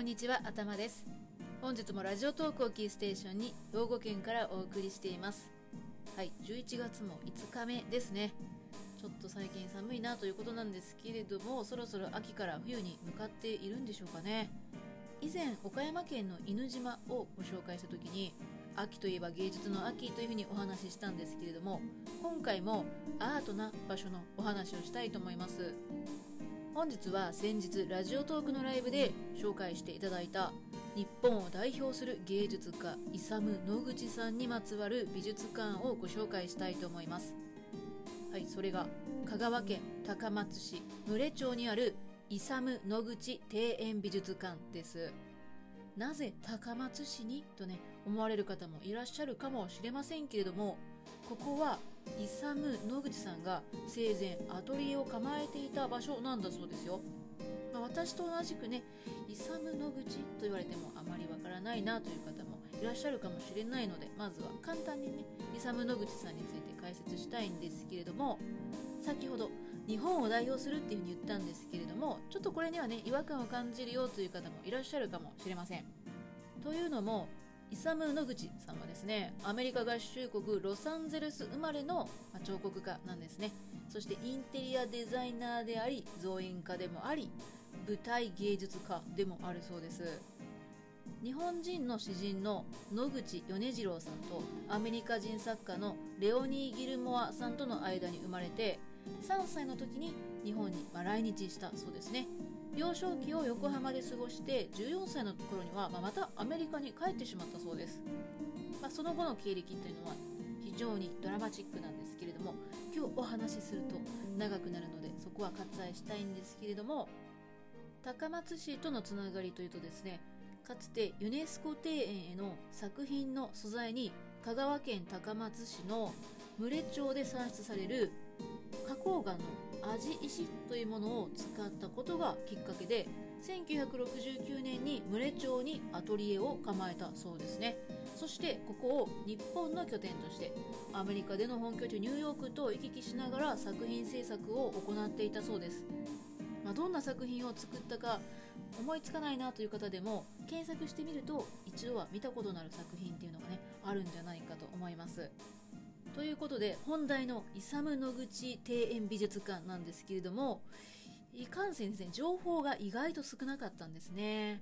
こんにちは、頭です。本日もラジオトークをキーステーションに兵庫県からお送りしています。はい、11月も5日目ですね。ちょっと最近寒いなということなんですけれども、そろそろ秋から冬に向かっているんでしょうかね。以前、岡山県の犬島をご紹介した時に、秋といえば芸術の秋というふうにお話ししたんですけれども、今回もアートな場所のお話をしたいと思います。本日は先日ラジオトークのライブで紹介していただいた日本を代表する芸術家イサム・野口さんにまつわる美術館をご紹介したいと思います。はいそれが香川県高松市牟礼町にあるイサム・野口庭園美術館です。なぜ高松市に？とね思われる方もいらっしゃるかもしれませんけれどもここはイサム・野口さんが生前アトリエを構えていた場所なんだそうですよ、まあ私と同じくねイサム・野口と言われてもあまりわからないなという方もいらっしゃるかもしれないのでまずは簡単にねイサム・野口さんについて解説したいんですけれども先ほど日本を代表するっていうふうに言ったんですけれどもちょっとこれにはね違和感を感じるよという方もいらっしゃるかもしれません。というのもイサム・野口さんはですね。アメリカ合衆国ロサンゼルス生まれの彫刻家なんですね。そしてインテリアデザイナーであり造園家でもあり舞台芸術家でもあるそうです。日本人の詩人の野口米次郎さんとアメリカ人作家のレオニー・ギルモアさんとの間に生まれて3歳の時に日本にまあ来日したそうですね。幼少期を横浜で過ごして14歳の頃にはまあまたアメリカに帰ってしまったそうです、まあ、その後の経歴というのは非常にドラマチックなんですけれども今日お話しすると長くなるのでそこは割愛したいんですけれども高松市とのつながりというとですねかつてユネスコ庭園への作品の素材に香川県高松市の牟礼町で産出される花崗岩の味石というものを使ったことがきっかけで1969年に牟礼町にアトリエを構えたそうですね。そしてここを日本の拠点としてアメリカでの本拠地ニューヨークと行き来しながら作品制作を行っていたそうです。まあ、どんな作品を作ったか思いつかないなという方でも検索してみると一度は見たことのある作品っていうのがねあるんじゃないかと思います。ということで本題のイサム・野口庭園美術館なんですけれどもいかんせんですね情報が意外と少なかったんですね。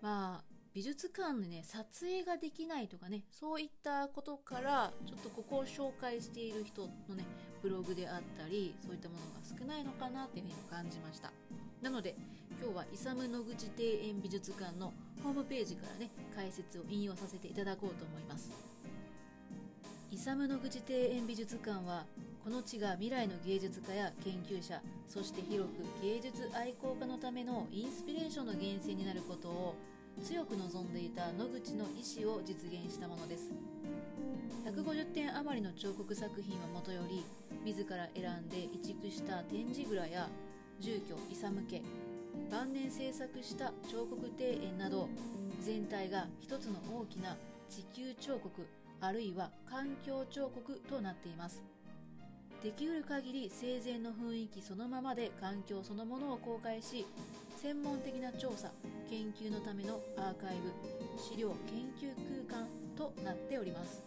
まあ美術館でね撮影ができないとかねそういったことからちょっとここを紹介している人のねブログであったりそういったものが少ないのかなっていうふうに感じました。なので今日はイサム・野口庭園美術館のホームページからね解説を引用させていただこうと思います。イサム・野口庭園美術館はこの地が未来の芸術家や研究者そして広く芸術愛好家のためのインスピレーションの源泉になることを強く望んでいた野口の意思を実現したものです。150点余りの彫刻作品はもとより自ら選んで移築した展示蔵や住居イサム家晩年制作した彫刻庭園など全体が一つの大きな地球彫刻あるいは環境彫刻となっています。できうる限り生前の雰囲気そのままで環境そのものを公開し専門的な調査研究のためのアーカイブ資料研究空間となっております。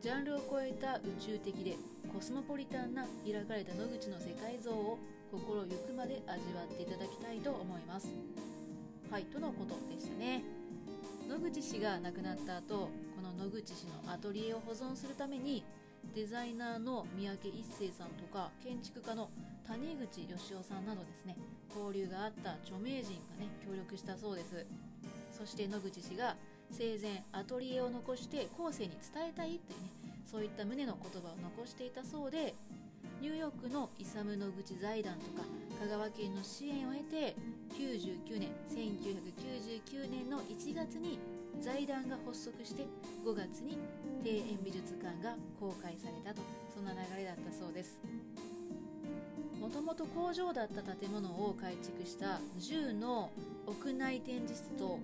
ジャンルを超えた宇宙的でコスモポリタンな開かれた野口の世界像を心ゆくまで味わっていただきたいと思います。はいとのことでしたね。野口氏が亡くなった後この野口氏のアトリエを保存するためにデザイナーの三宅一生さんとか建築家の谷口義雄さんなどですね交流があった著名人がね協力したそうです。そして野口氏が生前アトリエを残して後世に伝えたいというねそういった旨の言葉を残していたそうでニューヨークのイサム・野口財団とか香川県の支援を得て99年1999年の1月に財団が発足して5月に庭園美術館が公開されたとそんな流れだったそうです。もともと工場だった建物を改築した10の屋内展示室と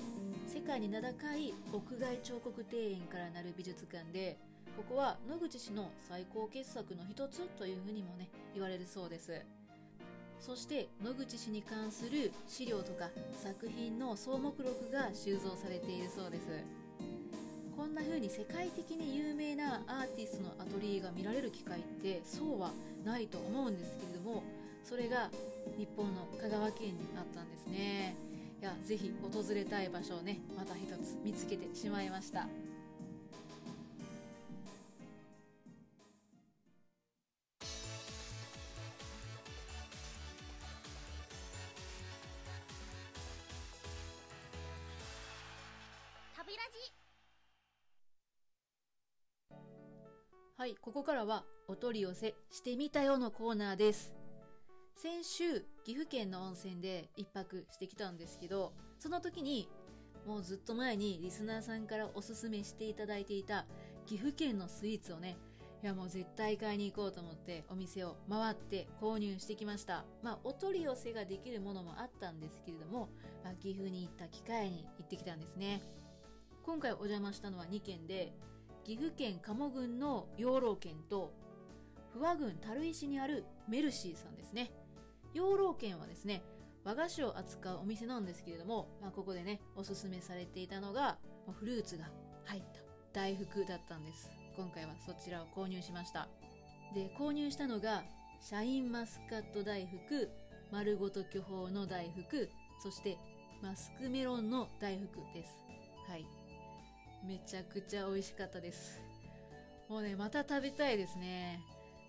世界に名高い屋外彫刻庭園からなる美術館でここは野口氏の最高傑作の一つというふうにもね言われるそうです。そして野口氏に関する資料とか作品の総目録が収蔵されているそうです。こんな風に世界的に有名なアーティストのアトリエが見られる機会ってそうはないと思うんですけれどもそれが日本の香川県にあったんですね。いやぜひ訪れたい場所をねまた一つ見つけてしまいました。はい、ここからはお取り寄せしてみたよのコーナーです。先週、岐阜県の温泉で一泊してきたんですけど、その時に、もうずっと前にリスナーさんからおすすめしていただいていた岐阜県のスイーツをね、いやもう絶対買いに行こうと思ってお店を回って購入してきました。まあお取り寄せができるものもあったんですけれども、まあ、岐阜に行った機会に行ってきたんですね。今回お邪魔したのは2軒で、岐阜県鴨郡の養老県と不破郡樽石にあるメルシーさんですね。養老県はですね和菓子を扱うお店なんですけれども、まあ、ここでねおすすめされていたのがフルーツが入った大福だったんです。今回はそちらを購入しました。で購入したのがシャインマスカット大福丸ごと巨峰の大福そしてマスクメロンの大福です。はい。めちゃくちゃ美味しかったです。もうね、また食べたいですね。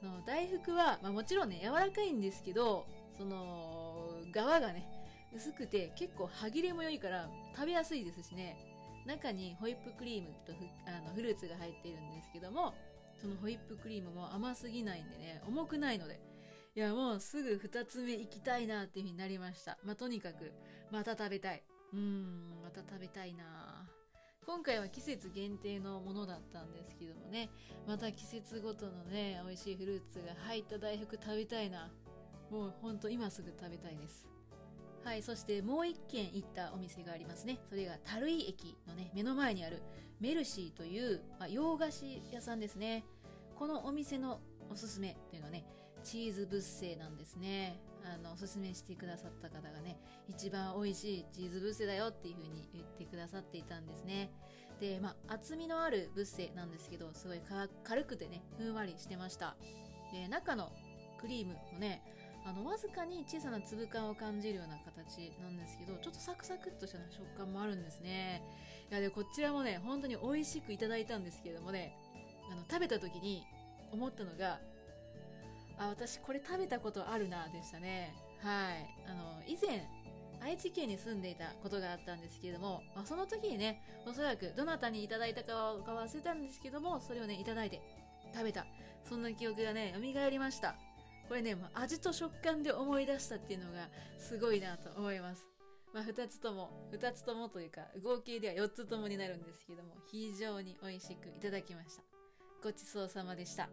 の大福は、まあ、もちろんね、柔らかいんですけど、その、皮がね、薄くて結構歯切れも良いから食べやすいですしね。中にホイップクリームとあのフルーツが入っているんですけども、そのホイップクリームも甘すぎないんでね、重くないので、いや、もうすぐ二つ目行きたいなっていう風になりました。まあ、とにかく、また食べたい。うーん、また食べたいな今回は季節限定のものだったんですけどもね、また季節ごとのね、美味しいフルーツが入った大福食べたいな。もうほんと今すぐ食べたいです。はい、そしてもう一軒行ったお店がありますね。それが樽井駅のね、目の前にあるメルシーという、まあ、洋菓子屋さんですね。このお店のおすすめっていうのはね、チーズブッセなんですね。あの、おすすめしてくださった方がね、一番美味しいチーズブッセだよっていう風に言ってくださっていたんですね。で、まあ、厚みのあるブッセなんですけど、すごい軽くてね、ふんわりしてました。で、中のクリームもね、あの、わずかに小さな粒感を感じるような形なんですけど、ちょっとサクサクっとした食感もあるんですね。いや、で、こちらもね、本当に美味しくいただいたんですけれどもね、あの、食べた時に思ったのが、あ、私これ食べたことあるな、でしたね。はい。あの、以前、愛知県に住んでいたことがあったんですけれども、まあ、その時にね、おそらくどなたにいただいたかは忘れたんですけども、それをね、いただいて食べた。そんな記憶がね、蘇りました。これね、ま、味と食感で思い出したっていうのがすごいなと思います。まあ、二つとも、二つともというか、合計では四つともになるんですけども、非常に美味しくいただきました。ごちそうさまでした。